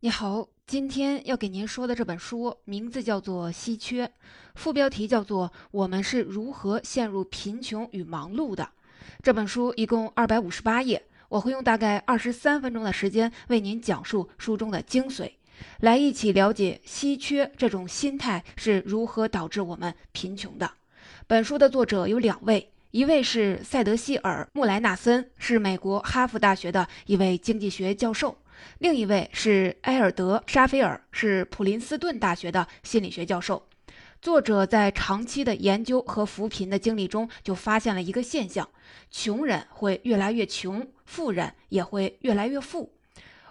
你好，今天要给您说的这本书名字叫做《稀缺》，副标题叫做《我们是如何陷入贫穷与忙碌的》。这本书一共二百五十八页，我会用大概二十三分钟的时间为您讲述书中的精髓，来一起了解稀缺这种心态是如何导致我们贫穷的。本书的作者有两位，一位是塞德希尔·穆莱纳森，是美国哈佛大学的一位经济学教授。另一位是埃尔德·沙菲尔，是普林斯顿大学的心理学教授。作者在长期的研究和扶贫的经历中，就发现了一个现象：穷人会越来越穷，富人也会越来越富。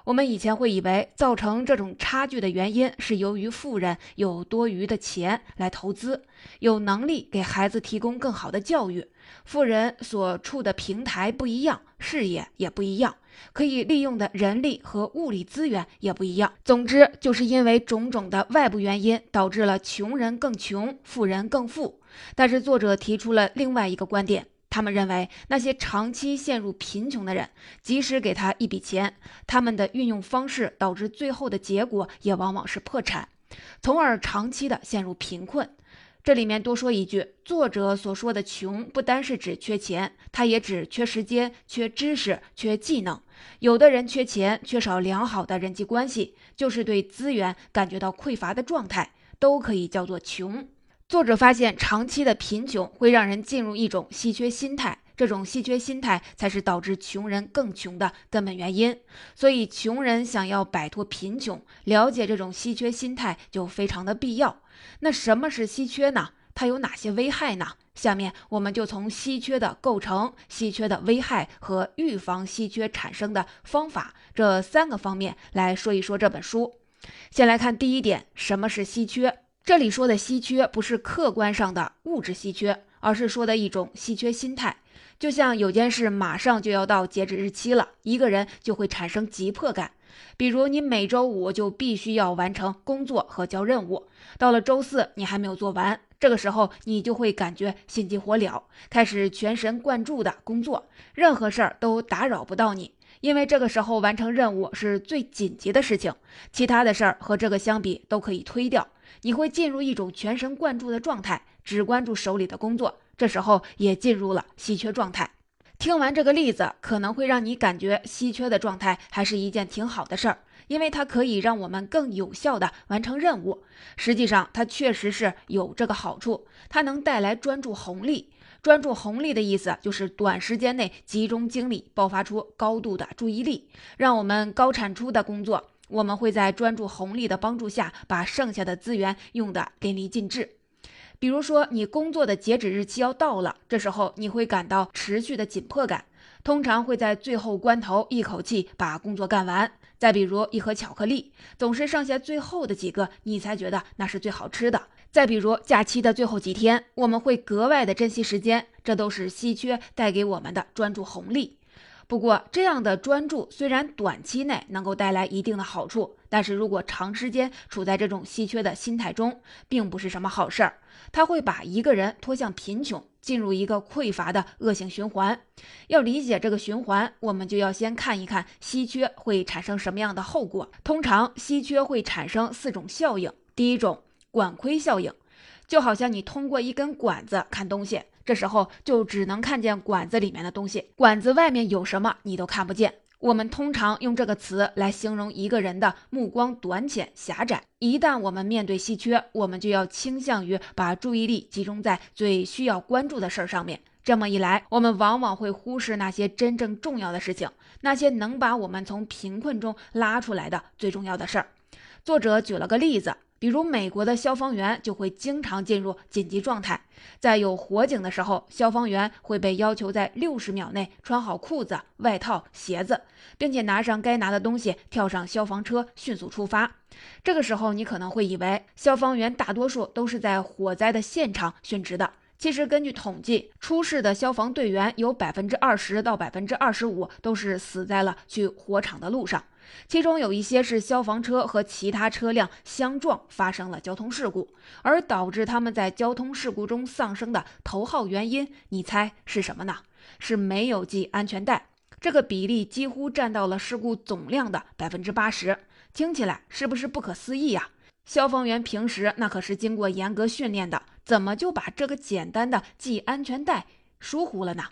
我们以前会以为，造成这种差距的原因是由于富人有多余的钱来投资，有能力给孩子提供更好的教育。富人所处的平台不一样，视野也不一样。可以利用的人力和物力资源也不一样。总之，就是因为种种的外部原因，导致了穷人更穷，富人更富。但是，作者提出了另外一个观点，他们认为那些长期陷入贫穷的人，即使给他一笔钱，他们的运用方式导致最后的结果也往往是破产，从而长期的陷入贫困。这里面多说一句，作者所说的穷，不单是指缺钱，他也指缺时间、缺知识、缺技能。有的人缺钱，缺少良好的人际关系，就是对资源感觉到匮乏的状态，都可以叫做穷。作者发现，长期的贫穷会让人进入一种稀缺心态，这种稀缺心态才是导致穷人更穷的根本原因。所以，穷人想要摆脱贫穷，了解这种稀缺心态就非常的必要。那什么是稀缺呢？它有哪些危害呢？下面我们就从稀缺的构成、稀缺的危害和预防稀缺产生的方法这三个方面来说一说这本书。先来看第一点，什么是稀缺？这里说的稀缺不是客观上的物质稀缺，而是说的一种稀缺心态。就像有件事马上就要到截止日期了，一个人就会产生急迫感。比如你每周五就必须要完成工作和交任务，到了周四你还没有做完，这个时候你就会感觉心急火燎，开始全神贯注的工作，任何事儿都打扰不到你，因为这个时候完成任务是最紧急的事情，其他的事儿和这个相比都可以推掉，你会进入一种全神贯注的状态，只关注手里的工作，这时候也进入了稀缺状态。听完这个例子，可能会让你感觉稀缺的状态还是一件挺好的事儿，因为它可以让我们更有效地完成任务。实际上，它确实是有这个好处，它能带来专注红利。专注红利的意思就是短时间内集中精力，爆发出高度的注意力，让我们高产出的工作。我们会在专注红利的帮助下，把剩下的资源用得淋漓尽致。比如说，你工作的截止日期要到了，这时候你会感到持续的紧迫感，通常会在最后关头一口气把工作干完。再比如一盒巧克力，总是剩下最后的几个，你才觉得那是最好吃的。再比如假期的最后几天，我们会格外的珍惜时间，这都是稀缺带给我们的专注红利。不过，这样的专注虽然短期内能够带来一定的好处，但是如果长时间处在这种稀缺的心态中，并不是什么好事儿。它会把一个人拖向贫穷，进入一个匮乏的恶性循环。要理解这个循环，我们就要先看一看稀缺会产生什么样的后果。通常，稀缺会产生四种效应。第一种，管窥效应，就好像你通过一根管子看东西。这时候就只能看见管子里面的东西，管子外面有什么你都看不见。我们通常用这个词来形容一个人的目光短浅、狭窄。一旦我们面对稀缺，我们就要倾向于把注意力集中在最需要关注的事儿上面。这么一来，我们往往会忽视那些真正重要的事情，那些能把我们从贫困中拉出来的最重要的事儿。作者举了个例子。比如，美国的消防员就会经常进入紧急状态，在有火警的时候，消防员会被要求在六十秒内穿好裤子、外套、鞋子，并且拿上该拿的东西，跳上消防车，迅速出发。这个时候，你可能会以为消防员大多数都是在火灾的现场殉职的。其实，根据统计，出事的消防队员有百分之二十到百分之二十五都是死在了去火场的路上。其中有一些是消防车和其他车辆相撞发生了交通事故，而导致他们在交通事故中丧生的头号原因，你猜是什么呢？是没有系安全带。这个比例几乎占到了事故总量的百分之八十。听起来是不是不可思议呀？消防员平时那可是经过严格训练的，怎么就把这个简单的系安全带疏忽了呢？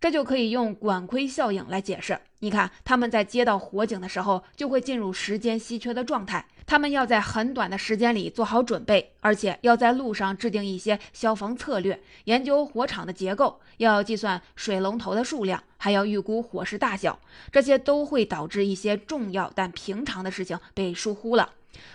这就可以用管窥效应来解释。你看，他们在接到火警的时候，就会进入时间稀缺的状态。他们要在很短的时间里做好准备，而且要在路上制定一些消防策略，研究火场的结构，要计算水龙头的数量，还要预估火势大小。这些都会导致一些重要但平常的事情被疏忽了。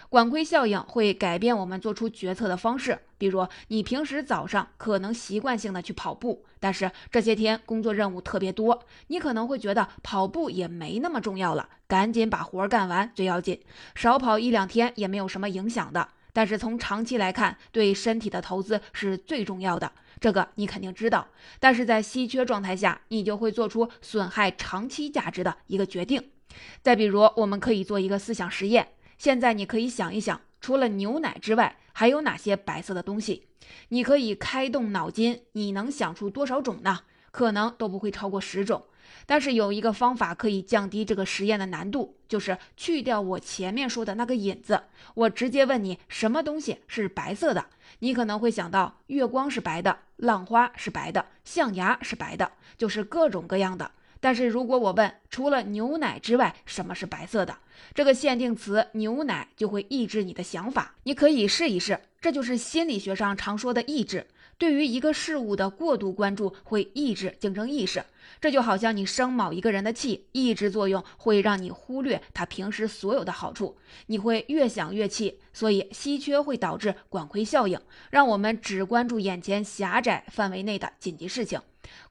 管窥效应会改变我们做出决策的方式。比如，你平时早上可能习惯性的去跑步，但是这些天工作任务特别多，你可能会觉得跑步也没那么重要了，赶紧把活干完最要紧，少跑一两天也没有什么影响的。但是从长期来看，对身体的投资是最重要的，这个你肯定知道。但是在稀缺状态下，你就会做出损害长期价值的一个决定。再比如，我们可以做一个思想实验。现在你可以想一想，除了牛奶之外，还有哪些白色的东西？你可以开动脑筋，你能想出多少种呢？可能都不会超过十种。但是有一个方法可以降低这个实验的难度，就是去掉我前面说的那个引子，我直接问你什么东西是白色的？你可能会想到月光是白的，浪花是白的，象牙是白的，就是各种各样的。但是如果我问除了牛奶之外什么是白色的，这个限定词牛奶就会抑制你的想法。你可以试一试，这就是心理学上常说的抑制。对于一个事物的过度关注会抑制竞争意识，这就好像你生某一个人的气，抑制作用会让你忽略他平时所有的好处，你会越想越气。所以稀缺会导致管窥效应，让我们只关注眼前狭窄范围内的紧急事情。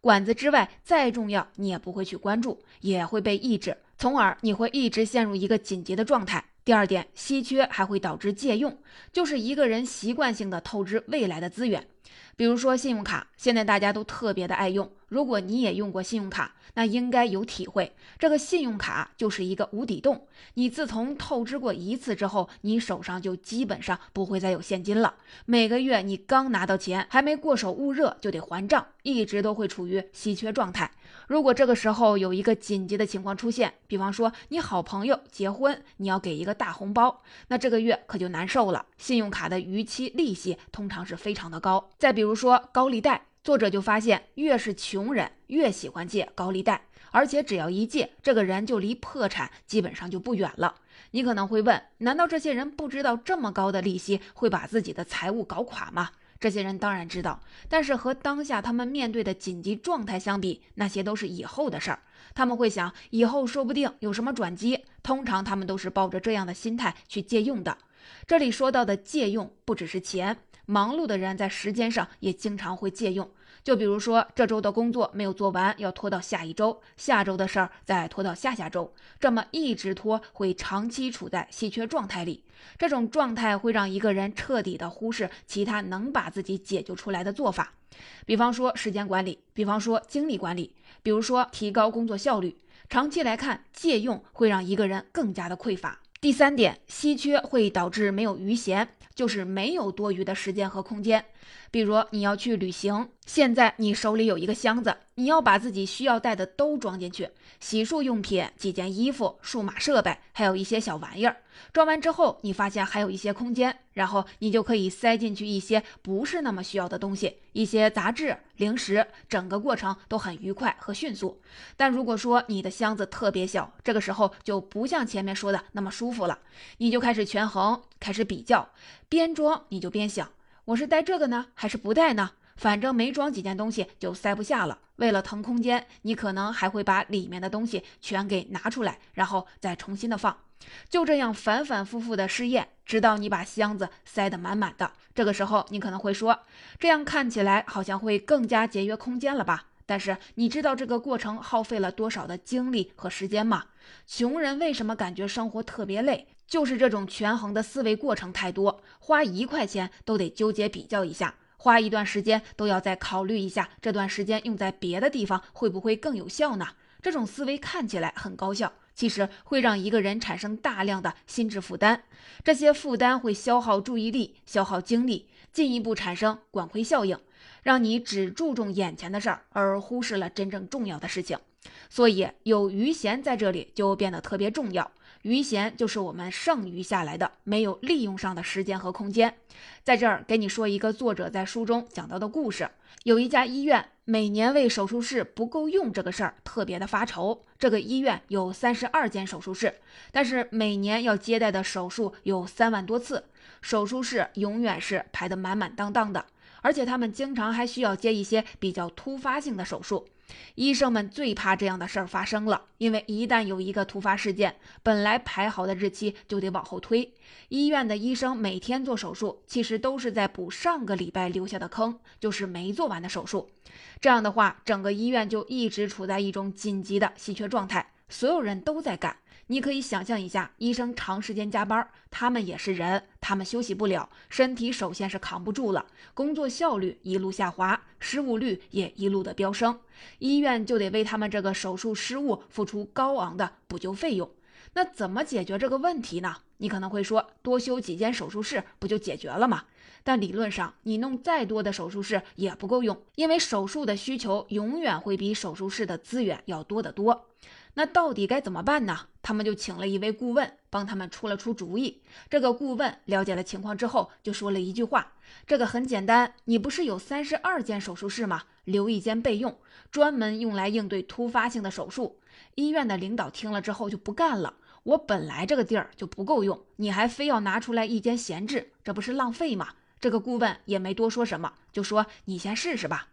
管子之外再重要，你也不会去关注，也会被抑制，从而你会一直陷入一个紧急的状态。第二点，稀缺还会导致借用，就是一个人习惯性的透支未来的资源。比如说信用卡，现在大家都特别的爱用。如果你也用过信用卡，那应该有体会。这个信用卡就是一个无底洞，你自从透支过一次之后，你手上就基本上不会再有现金了。每个月你刚拿到钱，还没过手捂热就得还账，一直都会处于稀缺状态。如果这个时候有一个紧急的情况出现，比方说你好朋友结婚，你要给一个大红包，那这个月可就难受了。信用卡的逾期利息通常是非常的高。再比如说高利贷。作者就发现，越是穷人越喜欢借高利贷，而且只要一借，这个人就离破产基本上就不远了。你可能会问，难道这些人不知道这么高的利息会把自己的财务搞垮吗？这些人当然知道，但是和当下他们面对的紧急状态相比，那些都是以后的事儿。他们会想，以后说不定有什么转机。通常他们都是抱着这样的心态去借用的。这里说到的借用，不只是钱。忙碌的人在时间上也经常会借用，就比如说这周的工作没有做完，要拖到下一周；下周的事儿再拖到下下周，这么一直拖，会长期处在稀缺状态里。这种状态会让一个人彻底的忽视其他能把自己解救出来的做法，比方说时间管理，比方说精力管理，比如说提高工作效率。长期来看，借用会让一个人更加的匮乏。第三点，稀缺会导致没有余闲。就是没有多余的时间和空间，比如你要去旅行，现在你手里有一个箱子，你要把自己需要带的都装进去，洗漱用品、几件衣服、数码设备，还有一些小玩意儿。装完之后，你发现还有一些空间，然后你就可以塞进去一些不是那么需要的东西，一些杂志、零食，整个过程都很愉快和迅速。但如果说你的箱子特别小，这个时候就不像前面说的那么舒服了，你就开始权衡，开始比较，边装你就边想，我是带这个呢，还是不带呢？反正没装几件东西就塞不下了。为了腾空间，你可能还会把里面的东西全给拿出来，然后再重新的放。就这样反反复复的试验，直到你把箱子塞得满满的。这个时候，你可能会说，这样看起来好像会更加节约空间了吧？但是你知道这个过程耗费了多少的精力和时间吗？穷人为什么感觉生活特别累？就是这种权衡的思维过程太多，花一块钱都得纠结比较一下，花一段时间都要再考虑一下，这段时间用在别的地方会不会更有效呢？这种思维看起来很高效。其实会让一个人产生大量的心智负担，这些负担会消耗注意力、消耗精力，进一步产生管窥效应，让你只注重眼前的事儿，而忽视了真正重要的事情。所以有余弦在这里就变得特别重要。余弦就是我们剩余下来的没有利用上的时间和空间。在这儿给你说一个作者在书中讲到的故事：有一家医院每年为手术室不够用这个事儿特别的发愁。这个医院有三十二间手术室，但是每年要接待的手术有三万多次，手术室永远是排得满满当当的，而且他们经常还需要接一些比较突发性的手术。医生们最怕这样的事儿发生了，因为一旦有一个突发事件，本来排好的日期就得往后推。医院的医生每天做手术，其实都是在补上个礼拜留下的坑，就是没做完的手术。这样的话，整个医院就一直处在一种紧急的稀缺状态，所有人都在赶。你可以想象一下，医生长时间加班，他们也是人，他们休息不了，身体首先是扛不住了，工作效率一路下滑，失误率也一路的飙升，医院就得为他们这个手术失误付出高昂的补救费用。那怎么解决这个问题呢？你可能会说，多修几间手术室不就解决了吗？但理论上，你弄再多的手术室也不够用，因为手术的需求永远会比手术室的资源要多得多。那到底该怎么办呢？他们就请了一位顾问，帮他们出了出主意。这个顾问了解了情况之后，就说了一句话：“这个很简单，你不是有三十二间手术室吗？留一间备用，专门用来应对突发性的手术。”医院的领导听了之后就不干了：“我本来这个地儿就不够用，你还非要拿出来一间闲置，这不是浪费吗？”这个顾问也没多说什么，就说：“你先试试吧。”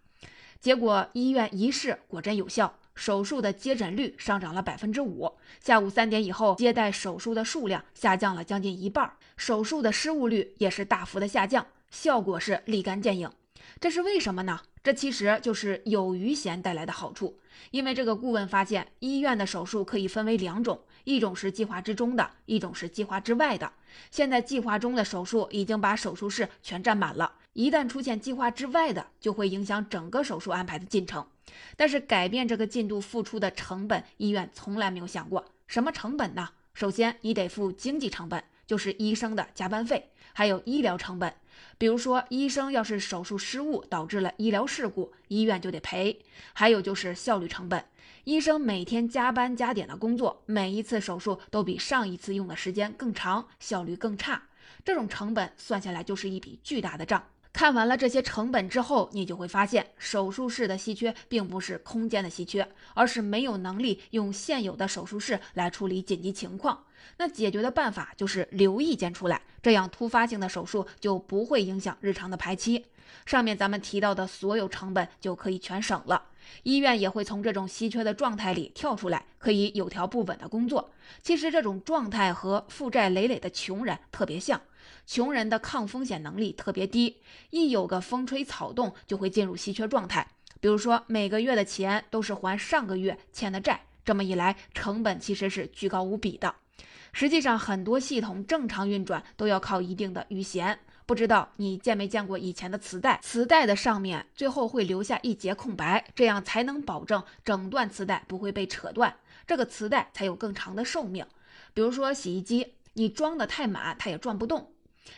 结果医院一试，果真有效。手术的接诊率上涨了百分之五，下午三点以后接待手术的数量下降了将近一半，手术的失误率也是大幅的下降，效果是立竿见影。这是为什么呢？这其实就是有余弦带来的好处。因为这个顾问发现，医院的手术可以分为两种，一种是计划之中的，一种是计划之外的。现在计划中的手术已经把手术室全占满了，一旦出现计划之外的，就会影响整个手术安排的进程。但是改变这个进度付出的成本，医院从来没有想过。什么成本呢？首先，你得付经济成本，就是医生的加班费，还有医疗成本。比如说，医生要是手术失误导致了医疗事故，医院就得赔。还有就是效率成本，医生每天加班加点的工作，每一次手术都比上一次用的时间更长，效率更差。这种成本算下来就是一笔巨大的账。看完了这些成本之后，你就会发现，手术室的稀缺并不是空间的稀缺，而是没有能力用现有的手术室来处理紧急情况。那解决的办法就是留一间出来，这样突发性的手术就不会影响日常的排期。上面咱们提到的所有成本就可以全省了，医院也会从这种稀缺的状态里跳出来，可以有条不紊的工作。其实这种状态和负债累累的穷人特别像。穷人的抗风险能力特别低，一有个风吹草动就会进入稀缺状态。比如说，每个月的钱都是还上个月欠的债，这么一来，成本其实是居高无比的。实际上，很多系统正常运转都要靠一定的余弦。不知道你见没见过以前的磁带？磁带的上面最后会留下一节空白，这样才能保证整段磁带不会被扯断，这个磁带才有更长的寿命。比如说洗衣机，你装的太满，它也转不动。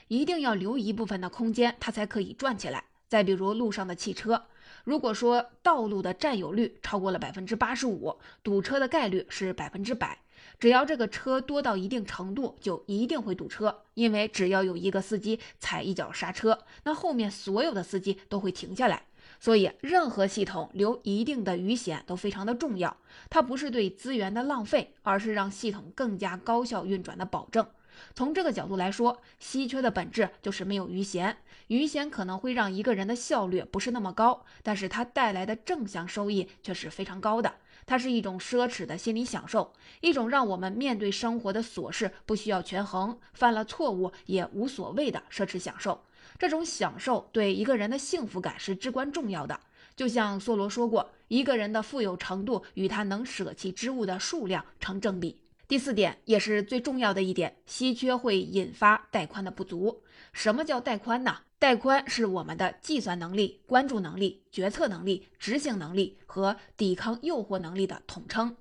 一定要留一部分的空间，它才可以转起来。再比如路上的汽车，如果说道路的占有率超过了百分之八十五，堵车的概率是百分之百。只要这个车多到一定程度，就一定会堵车，因为只要有一个司机踩一脚刹车，那后面所有的司机都会停下来。所以，任何系统留一定的余弦都非常的重要。它不是对资源的浪费，而是让系统更加高效运转的保证。从这个角度来说，稀缺的本质就是没有余弦。余弦可能会让一个人的效率不是那么高，但是它带来的正向收益却是非常高的。它是一种奢侈的心理享受，一种让我们面对生活的琐事不需要权衡，犯了错误也无所谓的奢侈享受。这种享受对一个人的幸福感是至关重要的。就像梭罗说过，一个人的富有程度与他能舍弃之物的数量成正比。第四点也是最重要的一点，稀缺会引发带宽的不足。什么叫带宽呢？带宽是我们的计算能力、关注能力、决策能力、执行能力和抵抗诱惑能力的统称。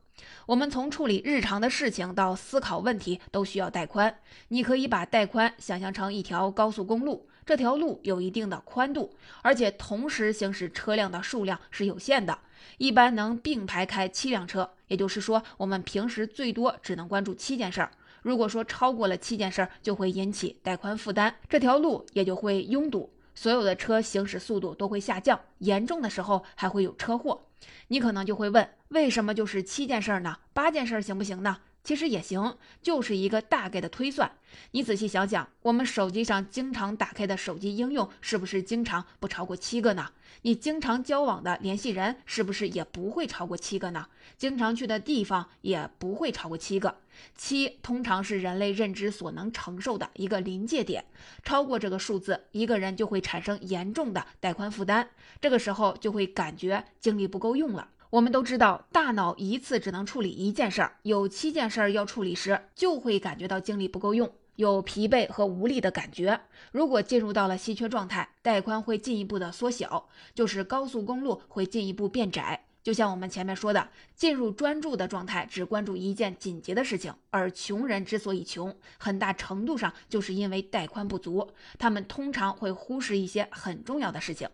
我们从处理日常的事情到思考问题都需要带宽。你可以把带宽想象成一条高速公路，这条路有一定的宽度，而且同时行驶车辆的数量是有限的，一般能并排开七辆车。也就是说，我们平时最多只能关注七件事儿。如果说超过了七件事儿，就会引起带宽负担，这条路也就会拥堵，所有的车行驶速度都会下降，严重的时候还会有车祸。你可能就会问，为什么就是七件事儿呢？八件事儿行不行呢？其实也行，就是一个大概的推算。你仔细想想，我们手机上经常打开的手机应用，是不是经常不超过七个呢？你经常交往的联系人，是不是也不会超过七个呢？经常去的地方也不会超过七个。七通常是人类认知所能承受的一个临界点，超过这个数字，一个人就会产生严重的带宽负担，这个时候就会感觉精力不够用了。我们都知道，大脑一次只能处理一件事儿，有七件事儿要处理时，就会感觉到精力不够用，有疲惫和无力的感觉。如果进入到了稀缺状态，带宽会进一步的缩小，就是高速公路会进一步变窄。就像我们前面说的，进入专注的状态，只关注一件紧急的事情。而穷人之所以穷，很大程度上就是因为带宽不足，他们通常会忽视一些很重要的事情。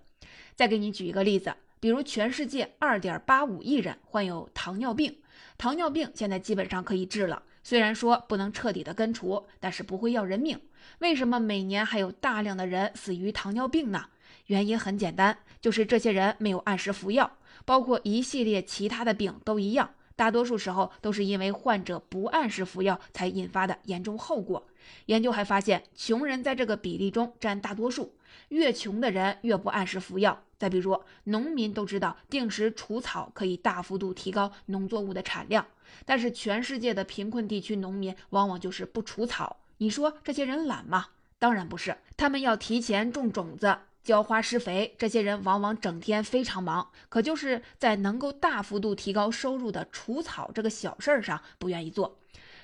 再给你举一个例子。比如，全世界二点八五亿人患有糖尿病，糖尿病现在基本上可以治了。虽然说不能彻底的根除，但是不会要人命。为什么每年还有大量的人死于糖尿病呢？原因很简单，就是这些人没有按时服药，包括一系列其他的病都一样。大多数时候都是因为患者不按时服药才引发的严重后果。研究还发现，穷人在这个比例中占大多数，越穷的人越不按时服药。再比如，农民都知道定时除草可以大幅度提高农作物的产量，但是全世界的贫困地区农民往往就是不除草。你说这些人懒吗？当然不是，他们要提前种种子。浇花施肥，这些人往往整天非常忙，可就是在能够大幅度提高收入的除草这个小事儿上不愿意做。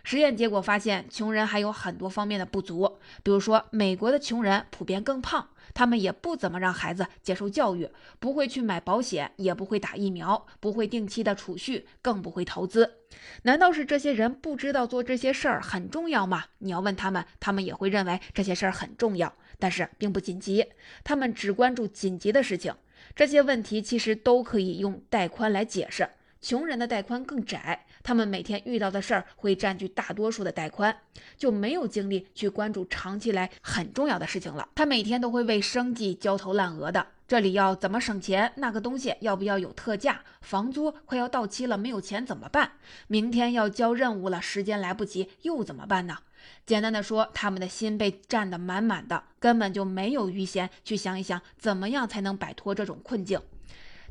实验结果发现，穷人还有很多方面的不足，比如说，美国的穷人普遍更胖，他们也不怎么让孩子接受教育，不会去买保险，也不会打疫苗，不会定期的储蓄，更不会投资。难道是这些人不知道做这些事儿很重要吗？你要问他们，他们也会认为这些事儿很重要。但是并不紧急，他们只关注紧急的事情。这些问题其实都可以用带宽来解释。穷人的带宽更窄，他们每天遇到的事儿会占据大多数的带宽，就没有精力去关注长期来很重要的事情了。他每天都会为生计焦头烂额的，这里要怎么省钱？那个东西要不要有特价？房租快要到期了，没有钱怎么办？明天要交任务了，时间来不及，又怎么办呢？简单的说，他们的心被占得满满的，根本就没有余闲去想一想怎么样才能摆脱这种困境。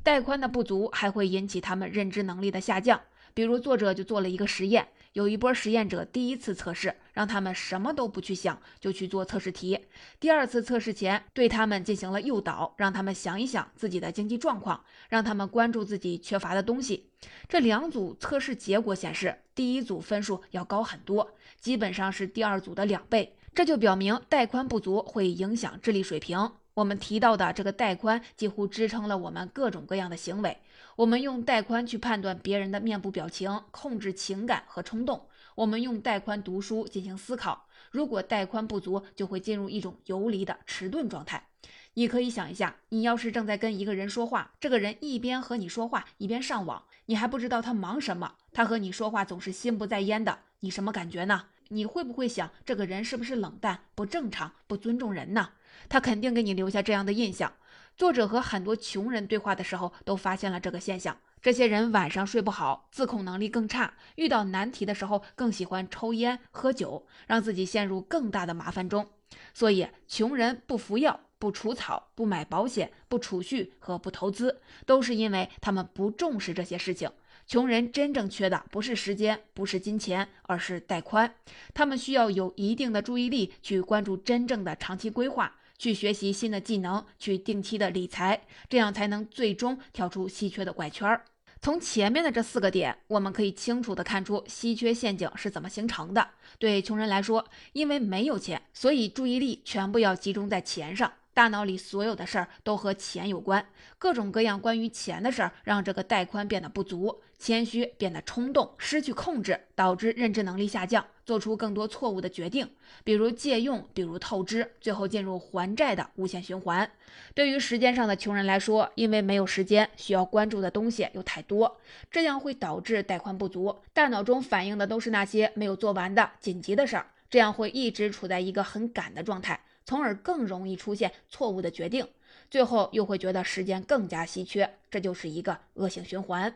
带宽的不足还会引起他们认知能力的下降。比如，作者就做了一个实验，有一波实验者第一次测试，让他们什么都不去想，就去做测试题。第二次测试前，对他们进行了诱导，让他们想一想自己的经济状况，让他们关注自己缺乏的东西。这两组测试结果显示，第一组分数要高很多，基本上是第二组的两倍。这就表明带宽不足会影响智力水平。我们提到的这个带宽几乎支撑了我们各种各样的行为。我们用带宽去判断别人的面部表情，控制情感和冲动。我们用带宽读书进行思考。如果带宽不足，就会进入一种游离的迟钝状态。你可以想一下，你要是正在跟一个人说话，这个人一边和你说话一边上网，你还不知道他忙什么，他和你说话总是心不在焉的，你什么感觉呢？你会不会想，这个人是不是冷淡、不正常、不尊重人呢？他肯定给你留下这样的印象。作者和很多穷人对话的时候，都发现了这个现象。这些人晚上睡不好，自控能力更差，遇到难题的时候更喜欢抽烟喝酒，让自己陷入更大的麻烦中。所以，穷人不服药、不除草、不买保险、不储蓄和不投资，都是因为他们不重视这些事情。穷人真正缺的不是时间，不是金钱，而是带宽。他们需要有一定的注意力去关注真正的长期规划，去学习新的技能，去定期的理财，这样才能最终跳出稀缺的怪圈儿。从前面的这四个点，我们可以清楚地看出稀缺陷阱是怎么形成的。对穷人来说，因为没有钱，所以注意力全部要集中在钱上。大脑里所有的事儿都和钱有关，各种各样关于钱的事儿让这个带宽变得不足，谦虚变得冲动，失去控制，导致认知能力下降，做出更多错误的决定，比如借用，比如透支，最后进入还债的无限循环。对于时间上的穷人来说，因为没有时间，需要关注的东西又太多，这样会导致带宽不足，大脑中反映的都是那些没有做完的紧急的事儿，这样会一直处在一个很赶的状态，从而更容易出现错误的决定。最后又会觉得时间更加稀缺，这就是一个恶性循环。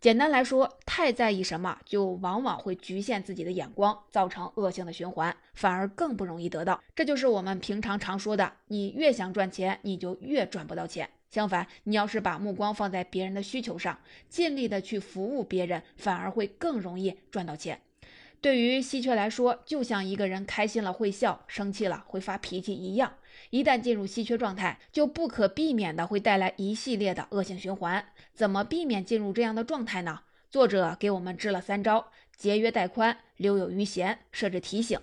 简单来说，太在意什么，就往往会局限自己的眼光，造成恶性的循环，反而更不容易得到。这就是我们平常常说的：你越想赚钱，你就越赚不到钱。相反，你要是把目光放在别人的需求上，尽力的去服务别人，反而会更容易赚到钱。对于稀缺来说，就像一个人开心了会笑，生气了会发脾气一样。一旦进入稀缺状态，就不可避免的会带来一系列的恶性循环。怎么避免进入这样的状态呢？作者给我们支了三招：节约带宽、留有余闲、设置提醒。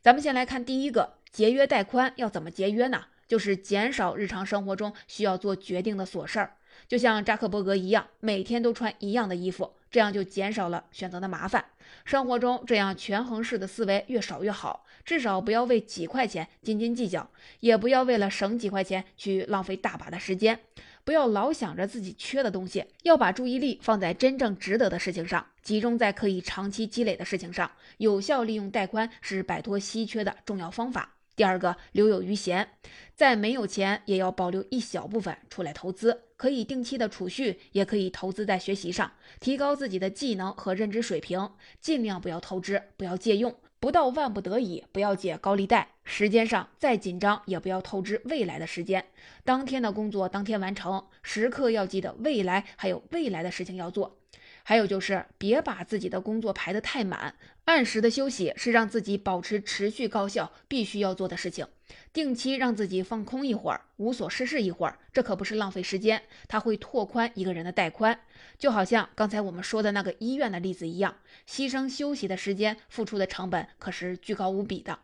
咱们先来看第一个，节约带宽要怎么节约呢？就是减少日常生活中需要做决定的琐事儿，就像扎克伯格一样，每天都穿一样的衣服。这样就减少了选择的麻烦。生活中这样权衡式的思维越少越好，至少不要为几块钱斤斤计较，也不要为了省几块钱去浪费大把的时间。不要老想着自己缺的东西，要把注意力放在真正值得的事情上，集中在可以长期积累的事情上。有效利用带宽是摆脱稀缺的重要方法。第二个，留有余闲，在没有钱也要保留一小部分出来投资，可以定期的储蓄，也可以投资在学习上，提高自己的技能和认知水平。尽量不要透支，不要借用，不到万不得已不要借高利贷。时间上再紧张也不要透支未来的时间，当天的工作当天完成，时刻要记得未来还有未来的事情要做。还有就是，别把自己的工作排得太满，按时的休息是让自己保持持续高效必须要做的事情。定期让自己放空一会儿，无所事事一会儿，这可不是浪费时间，它会拓宽一个人的带宽。就好像刚才我们说的那个医院的例子一样，牺牲休息的时间，付出的成本可是巨高无比的。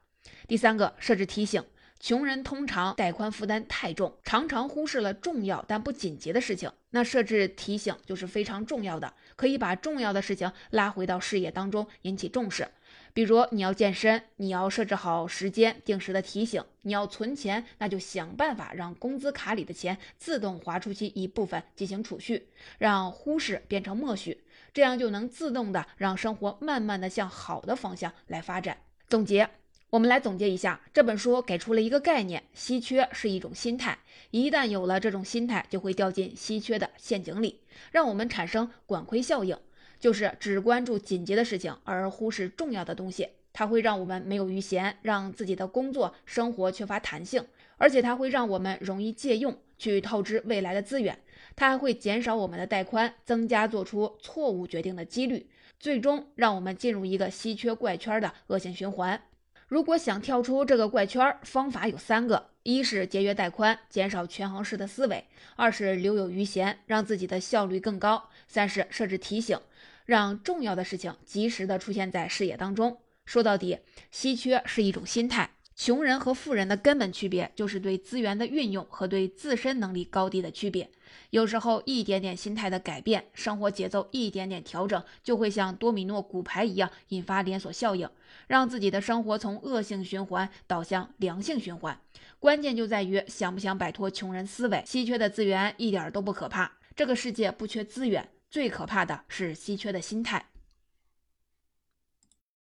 第三个，设置提醒。穷人通常带宽负担太重，常常忽视了重要但不紧急的事情。那设置提醒就是非常重要的，可以把重要的事情拉回到视野当中，引起重视。比如你要健身，你要设置好时间，定时的提醒；你要存钱，那就想办法让工资卡里的钱自动划出去一部分进行储蓄，让忽视变成默许，这样就能自动的让生活慢慢的向好的方向来发展。总结。我们来总结一下，这本书给出了一个概念：稀缺是一种心态。一旦有了这种心态，就会掉进稀缺的陷阱里，让我们产生管窥效应，就是只关注紧急的事情，而忽视重要的东西。它会让我们没有余闲，让自己的工作生活缺乏弹性，而且它会让我们容易借用，去透支未来的资源。它还会减少我们的带宽，增加做出错误决定的几率，最终让我们进入一个稀缺怪圈的恶性循环。如果想跳出这个怪圈，方法有三个：一是节约带宽，减少权衡式的思维；二是留有余闲，让自己的效率更高；三是设置提醒，让重要的事情及时的出现在视野当中。说到底，稀缺是一种心态。穷人和富人的根本区别就是对资源的运用和对自身能力高低的区别。有时候一点点心态的改变，生活节奏一点点调整，就会像多米诺骨牌一样引发连锁效应，让自己的生活从恶性循环导向良性循环。关键就在于想不想摆脱穷人思维。稀缺的资源一点都不可怕，这个世界不缺资源，最可怕的是稀缺的心态。